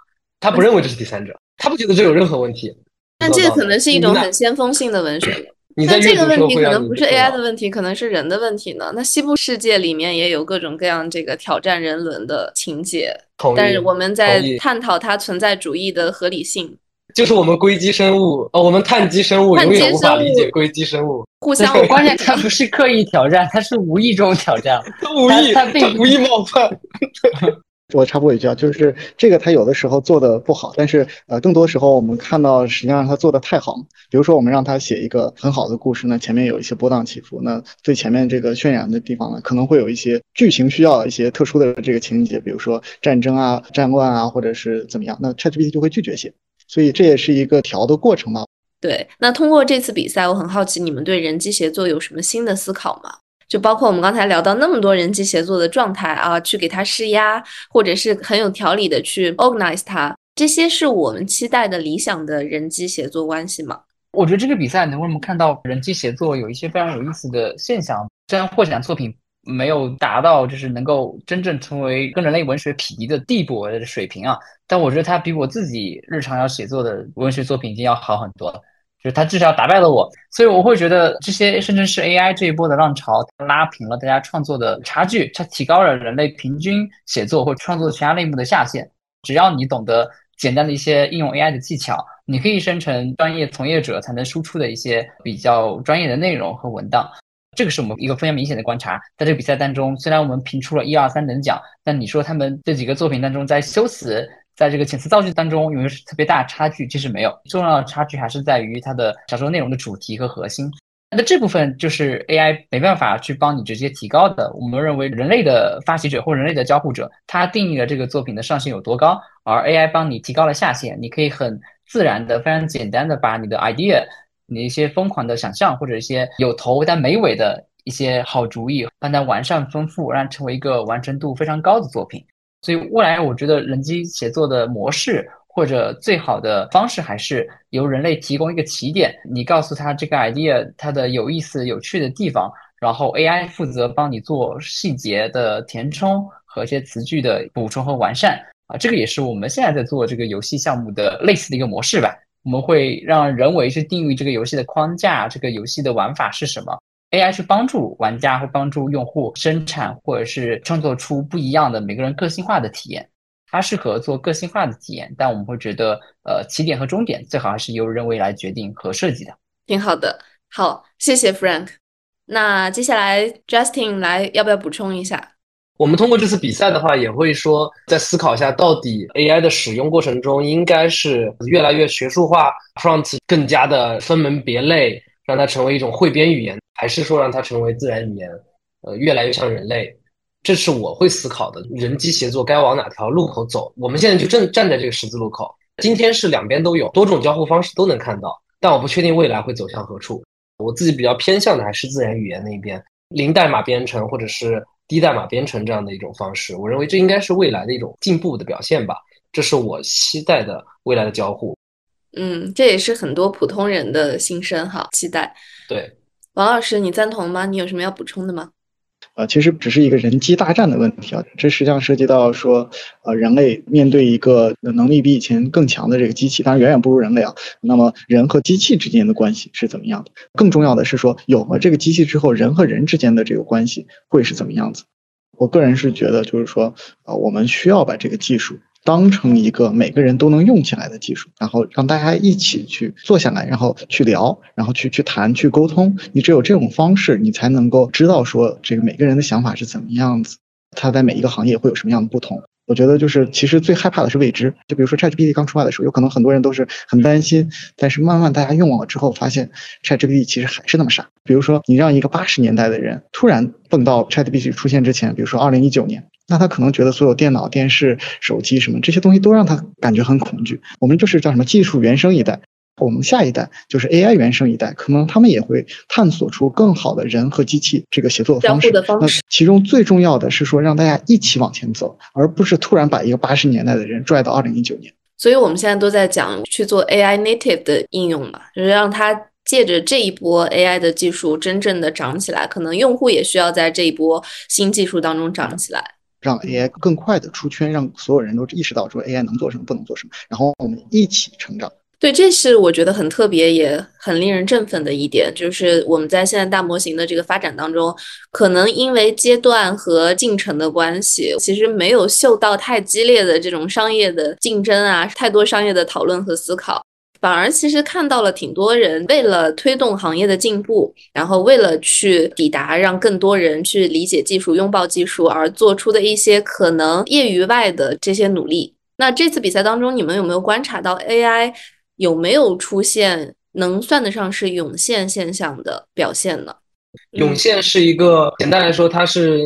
他不认为这是第三者，他不觉得这有任何问题。但这个可能是一种很先锋性的文学。但这个问题可能不是 AI 的问题，可能是人的问题呢。那西部世界里面也有各种各样这个挑战人伦的情节，但是我们在探讨它存在主义的合理性。就是我们硅基生物，呃，我们碳基生物永远无法理解硅基生物。互相，我关键 (laughs) 它不是刻意挑战，它是无意中挑战。(laughs) 他无意，他并无意冒犯。(laughs) 我插播一句啊，就是这个他有的时候做的不好，但是呃，更多时候我们看到实际上他做的太好。比如说，我们让他写一个很好的故事呢，前面有一些波荡起伏，那最前面这个渲染的地方呢，可能会有一些剧情需要一些特殊的这个情节，比如说战争啊、战乱啊，或者是怎么样，那 ChatGPT 就会拒绝写。所以这也是一个调的过程嘛。对，那通过这次比赛，我很好奇你们对人机协作有什么新的思考吗？就包括我们刚才聊到那么多人机协作的状态啊，去给它施压，或者是很有条理的去 organize 它，这些是我们期待的理想的人机协作关系吗？我觉得这个比赛能让我们看到人机协作有一些非常有意思的现象，虽然获奖作品。没有达到就是能够真正成为跟人类文学匹敌的地步的水平啊，但我觉得他比我自己日常要写作的文学作品已经要好很多了，就是他至少打败了我，所以我会觉得这些甚至是 AI 这一波的浪潮拉平了大家创作的差距，它提高了人类平均写作或创作其他类目的下限。只要你懂得简单的一些应用 AI 的技巧，你可以生成专业从业者才能输出的一些比较专业的内容和文档。这个是我们一个非常明显的观察，在这个比赛当中，虽然我们评出了一二三等奖，但你说他们这几个作品当中，在修辞、在这个遣词造句当中有没有特别大的差距？其实没有，重要的差距还是在于它的小说内容的主题和核心。那这部分就是 AI 没办法去帮你直接提高的。我们认为人类的发起者或人类的交互者，他定义了这个作品的上限有多高，而 AI 帮你提高了下限。你可以很自然的、非常简单的把你的 idea、你一些疯狂的想象或者一些有头但没尾的一些好主意，帮它完善丰富，让成为一个完成度非常高的作品。所以未来我觉得人机写作的模式。或者最好的方式还是由人类提供一个起点，你告诉他这个 idea 它的有意思、有趣的地方，然后 AI 负责帮你做细节的填充和一些词句的补充和完善啊，这个也是我们现在在做这个游戏项目的类似的一个模式吧。我们会让人为去定义这个游戏的框架，这个游戏的玩法是什么，AI 去帮助玩家或帮助用户生产或者是创作出不一样的每个人个性化的体验。它适合做个性化的体验，但我们会觉得，呃，起点和终点最好还是由人为来决定和设计的。挺好的，好，谢谢 Frank。那接下来 Justin 来，要不要补充一下？我们通过这次比赛的话，也会说再思考一下，到底 AI 的使用过程中，应该是越来越学术化，prompt 更加的分门别类，让它成为一种汇编语言，还是说让它成为自然语言，呃，越来越像人类？这是我会思考的，人机协作该往哪条路口走？我们现在就正站在这个十字路口。今天是两边都有，多种交互方式都能看到，但我不确定未来会走向何处。我自己比较偏向的还是自然语言那一边，零代码编程或者是低代码编程这样的一种方式。我认为这应该是未来的一种进步的表现吧。这是我期待的未来的交互。嗯，这也是很多普通人的心声哈，期待。对，王老师，你赞同吗？你有什么要补充的吗？呃，其实只是一个人机大战的问题啊，这实际上涉及到说，呃，人类面对一个能力比以前更强的这个机器，当然远远不如人类啊。那么人和机器之间的关系是怎么样的？更重要的是说，有了这个机器之后，人和人之间的这个关系会是怎么样子？我个人是觉得，就是说，呃，我们需要把这个技术。当成一个每个人都能用起来的技术，然后让大家一起去坐下来，然后去聊，然后去去谈，去沟通。你只有这种方式，你才能够知道说这个每个人的想法是怎么样子，他在每一个行业会有什么样的不同。我觉得就是其实最害怕的是未知。就比如说 ChatGPT 刚出来的时候，有可能很多人都是很担心，但是慢慢大家用了之后，发现 ChatGPT 其实还是那么傻。比如说你让一个八十年代的人突然蹦到 ChatGPT 出现之前，比如说二零一九年。那他可能觉得所有电脑、电视、手机什么这些东西都让他感觉很恐惧。我们就是叫什么技术原生一代，我们下一代就是 AI 原生一代，可能他们也会探索出更好的人和机器这个协作方式。那其中最重要的是说让大家一起往前走，而不是突然把一个八十年代的人拽到二零一九年。所以我们现在都在讲去做 AI native 的应用嘛，就是让它借着这一波 AI 的技术真正的涨起来，可能用户也需要在这一波新技术当中涨起来。让 AI 更快的出圈，让所有人都意识到说 AI 能做什么，不能做什么，然后我们一起成长。对，这是我觉得很特别，也很令人振奋的一点，就是我们在现在大模型的这个发展当中，可能因为阶段和进程的关系，其实没有嗅到太激烈的这种商业的竞争啊，太多商业的讨论和思考。反而其实看到了挺多人为了推动行业的进步，然后为了去抵达让更多人去理解技术、拥抱技术而做出的一些可能业余外的这些努力。那这次比赛当中，你们有没有观察到 AI 有没有出现能算得上是涌现现象的表现呢？涌现是一个简单来说，它是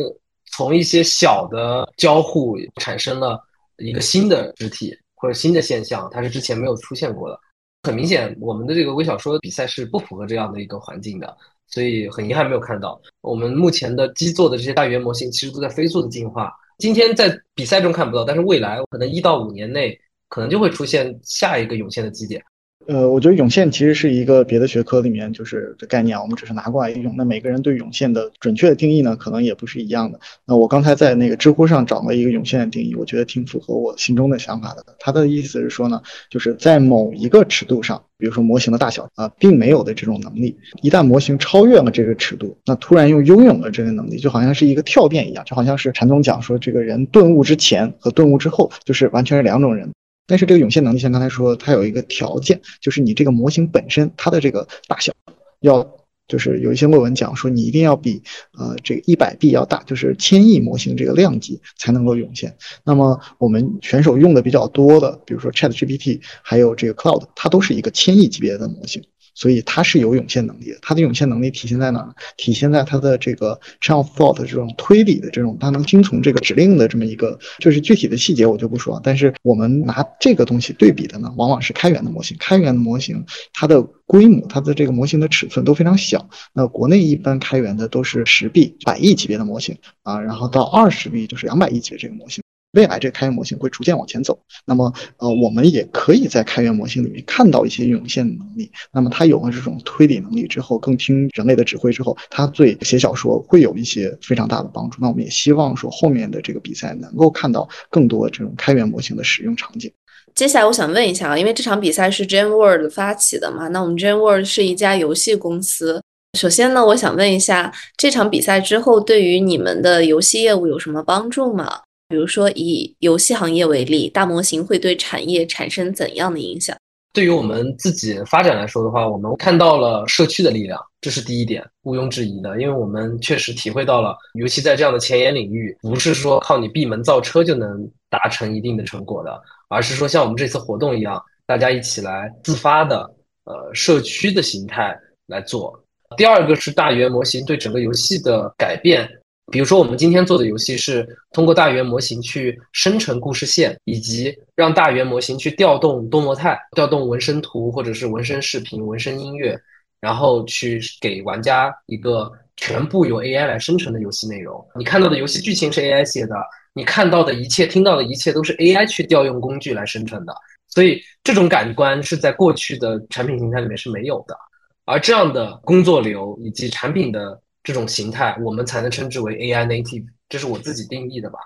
从一些小的交互产生了一个新的肢体或者新的现象，它是之前没有出现过的。很明显，我们的这个微小说比赛是不符合这样的一个环境的，所以很遗憾没有看到。我们目前的基座的这些大语言模型其实都在飞速的进化，今天在比赛中看不到，但是未来可能一到五年内可能就会出现下一个涌现的基点。呃，我觉得涌现其实是一个别的学科里面就是的概念，我们只是拿过来用。那每个人对涌现的准确的定义呢，可能也不是一样的。那我刚才在那个知乎上找了一个涌现的定义，我觉得挺符合我心中的想法的。他的意思是说呢，就是在某一个尺度上，比如说模型的大小啊，并没有的这种能力，一旦模型超越了这个尺度，那突然又拥有了这个能力，就好像是一个跳变一样，就好像是禅宗讲说，这个人顿悟之前和顿悟之后，就是完全是两种人。但是这个涌现能力，像刚才说，它有一个条件，就是你这个模型本身它的这个大小要就是有一些论文讲说，你一定要比呃这个一百 B 要大，就是千亿模型这个量级才能够涌现。那么我们选手用的比较多的，比如说 ChatGPT，还有这个 Cloud，它都是一个千亿级别的模型。所以它是有涌现能力的，它的涌现能力体现在哪儿？体现在它的这个 chain of thought 这种推理的这种，它能听从这个指令的这么一个，就是具体的细节我就不说。但是我们拿这个东西对比的呢，往往是开源的模型。开源的模型，它的规模，它的这个模型的尺寸都非常小。那国内一般开源的都是十 B、百亿级别的模型啊，然后到二十 B 就是两百亿级的这个模型。未来这个开源模型会逐渐往前走，那么呃，我们也可以在开源模型里面看到一些涌现的能力。那么它有了这种推理能力之后，更听人类的指挥之后，它对写小说会有一些非常大的帮助。那我们也希望说后面的这个比赛能够看到更多这种开源模型的使用场景。接下来我想问一下啊，因为这场比赛是 Gen World 发起的嘛，那我们 Gen World 是一家游戏公司。首先呢，我想问一下，这场比赛之后对于你们的游戏业务有什么帮助吗？比如说，以游戏行业为例，大模型会对产业产生怎样的影响？对于我们自己发展来说的话，我们看到了社区的力量，这是第一点，毋庸置疑的。因为我们确实体会到了，尤其在这样的前沿领域，不是说靠你闭门造车就能达成一定的成果的，而是说像我们这次活动一样，大家一起来自发的，呃，社区的形态来做。第二个是大语言模型对整个游戏的改变。比如说，我们今天做的游戏是通过大语言模型去生成故事线，以及让大语言模型去调动多模态、调动纹身图或者是纹身视频、纹身音乐，然后去给玩家一个全部由 AI 来生成的游戏内容。你看到的游戏剧情是 AI 写的，你看到的一切、听到的一切都是 AI 去调用工具来生成的。所以，这种感官是在过去的产品形态里面是没有的。而这样的工作流以及产品的。这种形态，我们才能称之为 AI native，这是我自己定义的吧。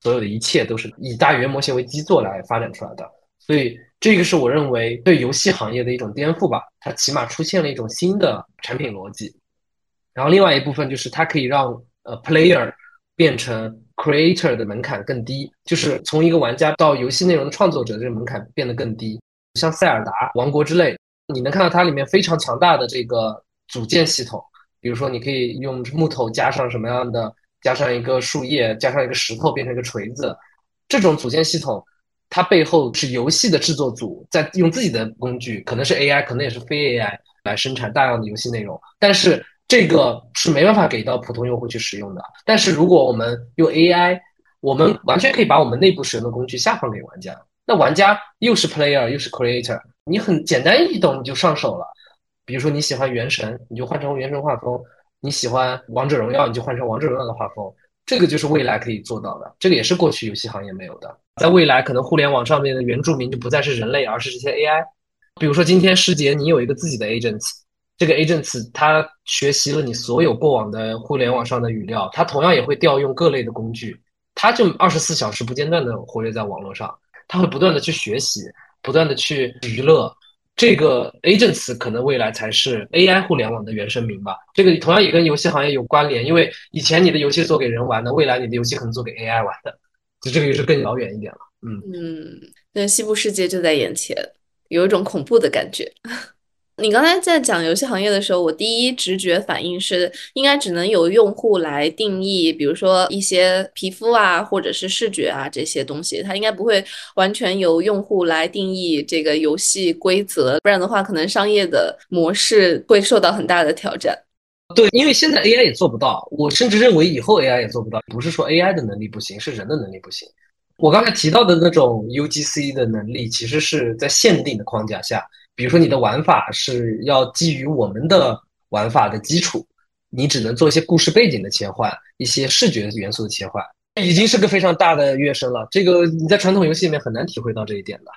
所有的一切都是以大语言模型为基座来发展出来的，所以这个是我认为对游戏行业的一种颠覆吧。它起码出现了一种新的产品逻辑。然后另外一部分就是它可以让呃 player 变成 creator 的门槛更低，就是从一个玩家到游戏内容的创作者这个门槛变得更低。像塞尔达王国之类，你能看到它里面非常强大的这个组件系统。比如说，你可以用木头加上什么样的，加上一个树叶，加上一个石头，变成一个锤子。这种组件系统，它背后是游戏的制作组在用自己的工具，可能是 AI，可能也是非 AI 来生产大量的游戏内容。但是这个是没办法给到普通用户去使用的。但是如果我们用 AI，我们完全可以把我们内部使用的工具下放给玩家。那玩家又是 player 又是 creator，你很简单易懂，你就上手了。比如说你喜欢原神，你就换成原神画风；你喜欢王者荣耀，你就换成王者荣耀的画风。这个就是未来可以做到的，这个也是过去游戏行业没有的。在未来，可能互联网上面的原住民就不再是人类，而是这些 AI。比如说今天师姐，你有一个自己的 agents，这个 agents 它学习了你所有过往的互联网上的语料，它同样也会调用各类的工具，它就二十四小时不间断的活跃在网络上，它会不断的去学习，不断的去娱乐。这个 agents 可能未来才是 AI 互联网的原生名吧。这个同样也跟游戏行业有关联，因为以前你的游戏做给人玩的，未来你的游戏可能做给 AI 玩的，就这个也是更遥远一点了。嗯嗯，但西部世界就在眼前，有一种恐怖的感觉。你刚才在讲游戏行业的时候，我第一直觉反应是，应该只能由用户来定义，比如说一些皮肤啊，或者是视觉啊这些东西，它应该不会完全由用户来定义这个游戏规则，不然的话，可能商业的模式会受到很大的挑战。对，因为现在 AI 也做不到，我甚至认为以后 AI 也做不到。不是说 AI 的能力不行，是人的能力不行。我刚才提到的那种 UGC 的能力，其实是在限定的框架下。比如说，你的玩法是要基于我们的玩法的基础，你只能做一些故事背景的切换，一些视觉元素的切换，已经是个非常大的跃升了。这个你在传统游戏里面很难体会到这一点的。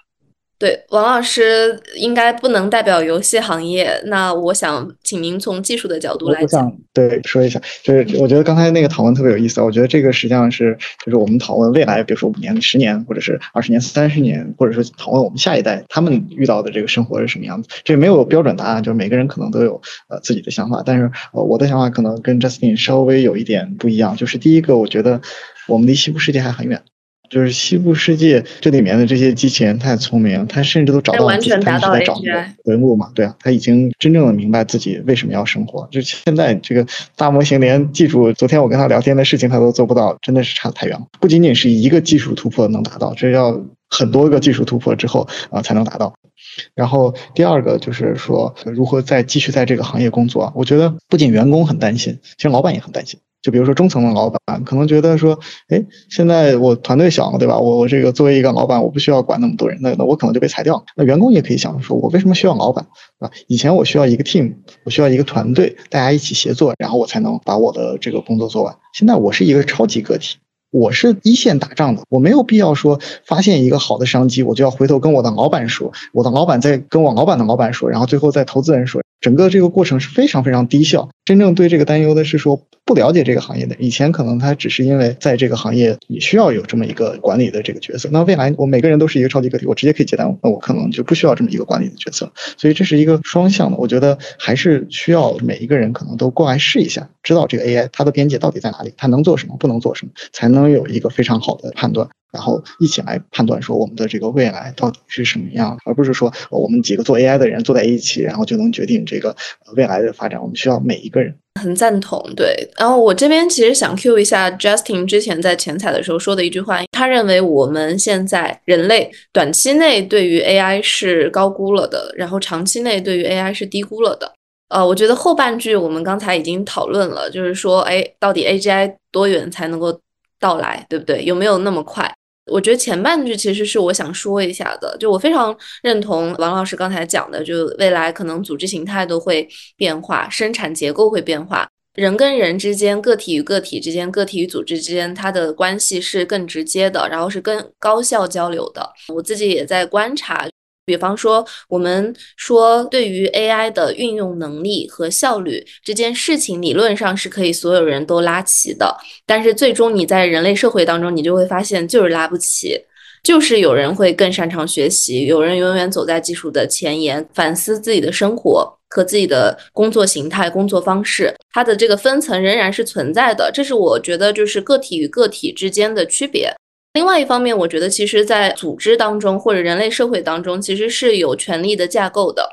对，王老师应该不能代表游戏行业。那我想请您从技术的角度来讲，对说一下，就是我觉得刚才那个讨论特别有意思。我觉得这个实际上是，就是我们讨论未来，比如说五年、十年，或者是二十年、三十年，或者说讨论我们下一代他们遇到的这个生活是什么样子。这没有标准答案，就是每个人可能都有呃自己的想法。但是呃我的想法可能跟 Justin 稍微有一点不一样。就是第一个，我觉得我们离西部世界还很远。就是西部世界这里面的这些机器人太聪明，他甚至都找到完全达到在找文物嘛，对啊，他已经真正的明白自己为什么要生活。就现在这个大模型连记住，昨天我跟他聊天的事情他都做不到，真的是差太远了。不仅仅是一个技术突破能达到，这要很多个技术突破之后啊才能达到。然后第二个就是说如何再继续在这个行业工作。我觉得不仅员工很担心，其实老板也很担心。就比如说中层的老板，可能觉得说，哎，现在我团队小了，对吧？我我这个作为一个老板，我不需要管那么多人，那那我可能就被裁掉。那员工也可以想说，我为什么需要老板，啊？以前我需要一个 team，我需要一个团队，大家一起协作，然后我才能把我的这个工作做完。现在我是一个超级个体。我是一线打仗的，我没有必要说发现一个好的商机，我就要回头跟我的老板说，我的老板再跟我老板的老板说，然后最后再投资人说，整个这个过程是非常非常低效。真正对这个担忧的是说不了解这个行业的，以前可能他只是因为在这个行业你需要有这么一个管理的这个角色，那未来我每个人都是一个超级个体，我直接可以接单，那我可能就不需要这么一个管理的角色。所以这是一个双向的，我觉得还是需要每一个人可能都过来试一下，知道这个 AI 它的边界到底在哪里，它能做什么，不能做什么，才能有一个非常好的判断。然后一起来判断说我们的这个未来到底是什么样，而不是说我们几个做 AI 的人坐在一起，然后就能决定这个未来的发展。我们需要每一个人很赞同，对。然后我这边其实想 Q 一下 Justin 之前在前采的时候说的一句话，他认为我们现在人类短期内对于 AI 是高估了的，然后长期内对于 AI 是低估了的。呃，我觉得后半句我们刚才已经讨论了，就是说，哎，到底 AGI 多远才能够到来，对不对？有没有那么快？我觉得前半句其实是我想说一下的，就我非常认同王老师刚才讲的，就未来可能组织形态都会变化，生产结构会变化，人跟人之间、个体与个体之间、个体与组织之间，它的关系是更直接的，然后是更高效交流的。我自己也在观察。比方说，我们说对于 AI 的运用能力和效率这件事情，理论上是可以所有人都拉齐的。但是最终你在人类社会当中，你就会发现就是拉不齐，就是有人会更擅长学习，有人永远走在技术的前沿，反思自己的生活和自己的工作形态、工作方式，它的这个分层仍然是存在的。这是我觉得就是个体与个体之间的区别。另外一方面，我觉得其实，在组织当中或者人类社会当中，其实是有权力的架构的。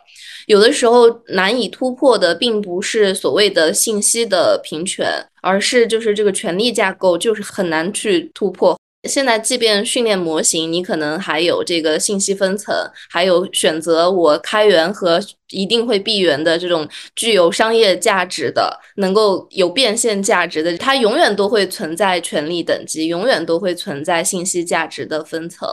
有的时候难以突破的，并不是所谓的信息的平权，而是就是这个权力架构就是很难去突破。现在，即便训练模型，你可能还有这个信息分层，还有选择我开源和一定会闭源的这种具有商业价值的、能够有变现价值的，它永远都会存在权利等级，永远都会存在信息价值的分层。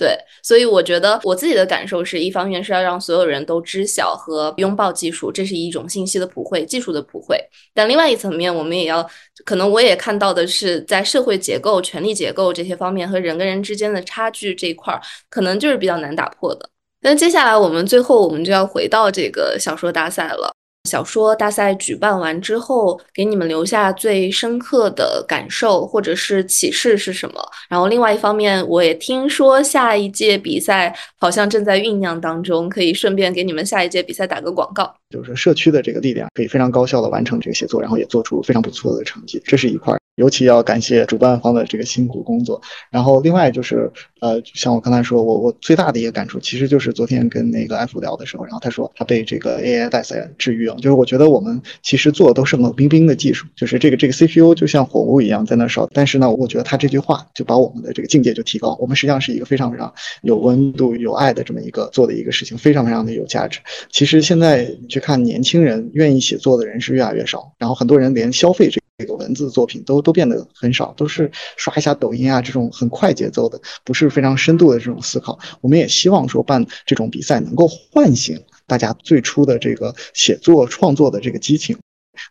对，所以我觉得我自己的感受是一方面是要让所有人都知晓和拥抱技术，这是一种信息的普惠、技术的普惠。但另外一层面，我们也要，可能我也看到的是，在社会结构、权力结构这些方面和人跟人之间的差距这一块儿，可能就是比较难打破的。那接下来我们最后我们就要回到这个小说大赛了。小说大赛举办完之后，给你们留下最深刻的感受或者是启示是什么？然后另外一方面，我也听说下一届比赛好像正在酝酿当中，可以顺便给你们下一届比赛打个广告。就是社区的这个力量可以非常高效的完成这个写作，然后也做出非常不错的成绩，这是一块。尤其要感谢主办方的这个辛苦工作，然后另外就是，呃，像我刚才说，我我最大的一个感触，其实就是昨天跟那个 F 聊的时候，然后他说他被这个 AI 大赛治愈了，就是我觉得我们其实做的都是冷冰冰的技术，就是这个这个 CPU 就像火炉一样在那烧，但是呢，我觉得他这句话就把我们的这个境界就提高，我们实际上是一个非常非常有温度、有爱的这么一个做的一个事情，非常非常的有价值。其实现在你去看年轻人愿意写作的人是越来越少，然后很多人连消费这。这个文字作品都都变得很少，都是刷一下抖音啊这种很快节奏的，不是非常深度的这种思考。我们也希望说办这种比赛能够唤醒大家最初的这个写作创作的这个激情。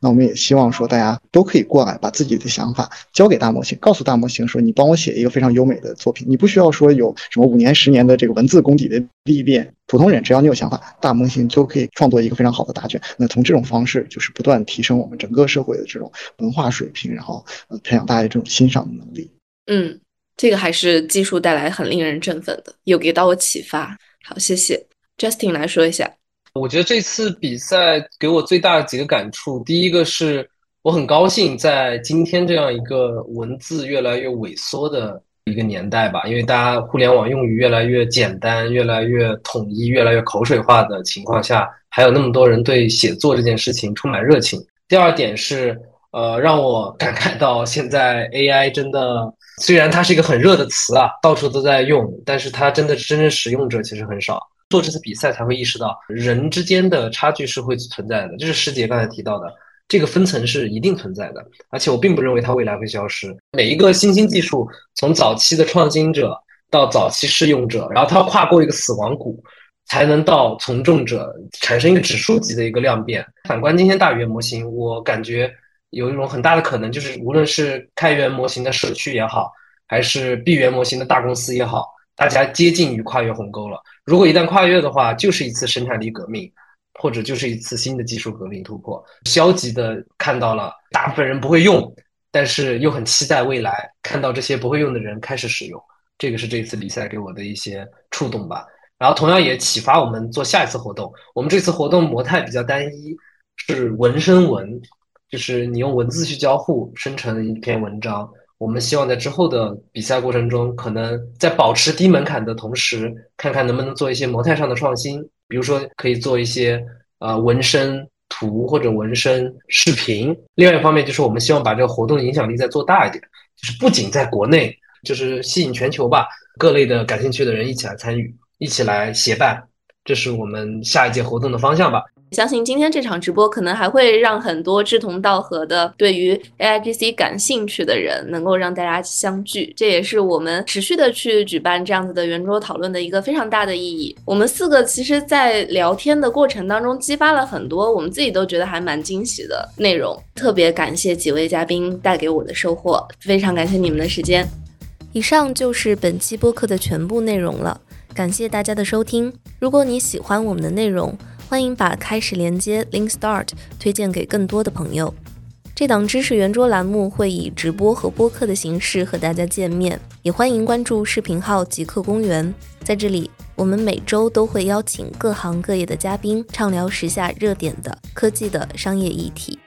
那我们也希望说，大家都可以过来，把自己的想法交给大模型，告诉大模型说，你帮我写一个非常优美的作品。你不需要说有什么五年、十年的这个文字功底的历练，普通人只要你有想法，大模型就可以创作一个非常好的答卷。那从这种方式，就是不断提升我们整个社会的这种文化水平，然后呃培养大家这种欣赏的能力。嗯，这个还是技术带来很令人振奋的，有给到我启发。好，谢谢 Justin 来说一下。我觉得这次比赛给我最大的几个感触，第一个是我很高兴在今天这样一个文字越来越萎缩的一个年代吧，因为大家互联网用语越来越简单、越来越统一、越来越口水化的情况下，还有那么多人对写作这件事情充满热情。第二点是，呃，让我感慨到现在 AI 真的，虽然它是一个很热的词啊，到处都在用，但是它真的真正使用者其实很少。做这次比赛才会意识到，人之间的差距是会存在的，这是师姐刚才提到的。这个分层是一定存在的，而且我并不认为它未来会消失。每一个新兴技术，从早期的创新者到早期试用者，然后它要跨过一个死亡谷，才能到从众者，产生一个指数级的一个量变。反观今天大语言模型，我感觉有一种很大的可能，就是无论是开源模型的社区也好，还是闭源模型的大公司也好，大家接近于跨越鸿沟了。如果一旦跨越的话，就是一次生产力革命。或者就是一次新的技术革命突破，消极的看到了大部分人不会用，但是又很期待未来看到这些不会用的人开始使用，这个是这次比赛给我的一些触动吧。然后同样也启发我们做下一次活动。我们这次活动模态比较单一，是文生文，就是你用文字去交互生成一篇文章。我们希望在之后的比赛过程中，可能在保持低门槛的同时，看看能不能做一些模态上的创新。比如说，可以做一些呃纹身图或者纹身视频。另外一方面，就是我们希望把这个活动的影响力再做大一点，就是不仅在国内，就是吸引全球吧，各类的感兴趣的人一起来参与，一起来协办，这是我们下一届活动的方向吧。相信今天这场直播可能还会让很多志同道合的、对于 AIGC 感兴趣的人能够让大家相聚，这也是我们持续的去举办这样子的圆桌讨论的一个非常大的意义。我们四个其实，在聊天的过程当中，激发了很多我们自己都觉得还蛮惊喜的内容。特别感谢几位嘉宾带给我的收获，非常感谢你们的时间。以上就是本期播客的全部内容了，感谢大家的收听。如果你喜欢我们的内容，欢迎把开始连接 Link Start 推荐给更多的朋友。这档知识圆桌栏目会以直播和播客的形式和大家见面，也欢迎关注视频号极客公园。在这里，我们每周都会邀请各行各业的嘉宾畅聊时下热点的科技的商业议题。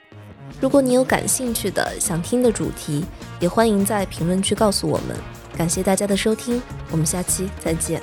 如果你有感兴趣的想听的主题，也欢迎在评论区告诉我们。感谢大家的收听，我们下期再见。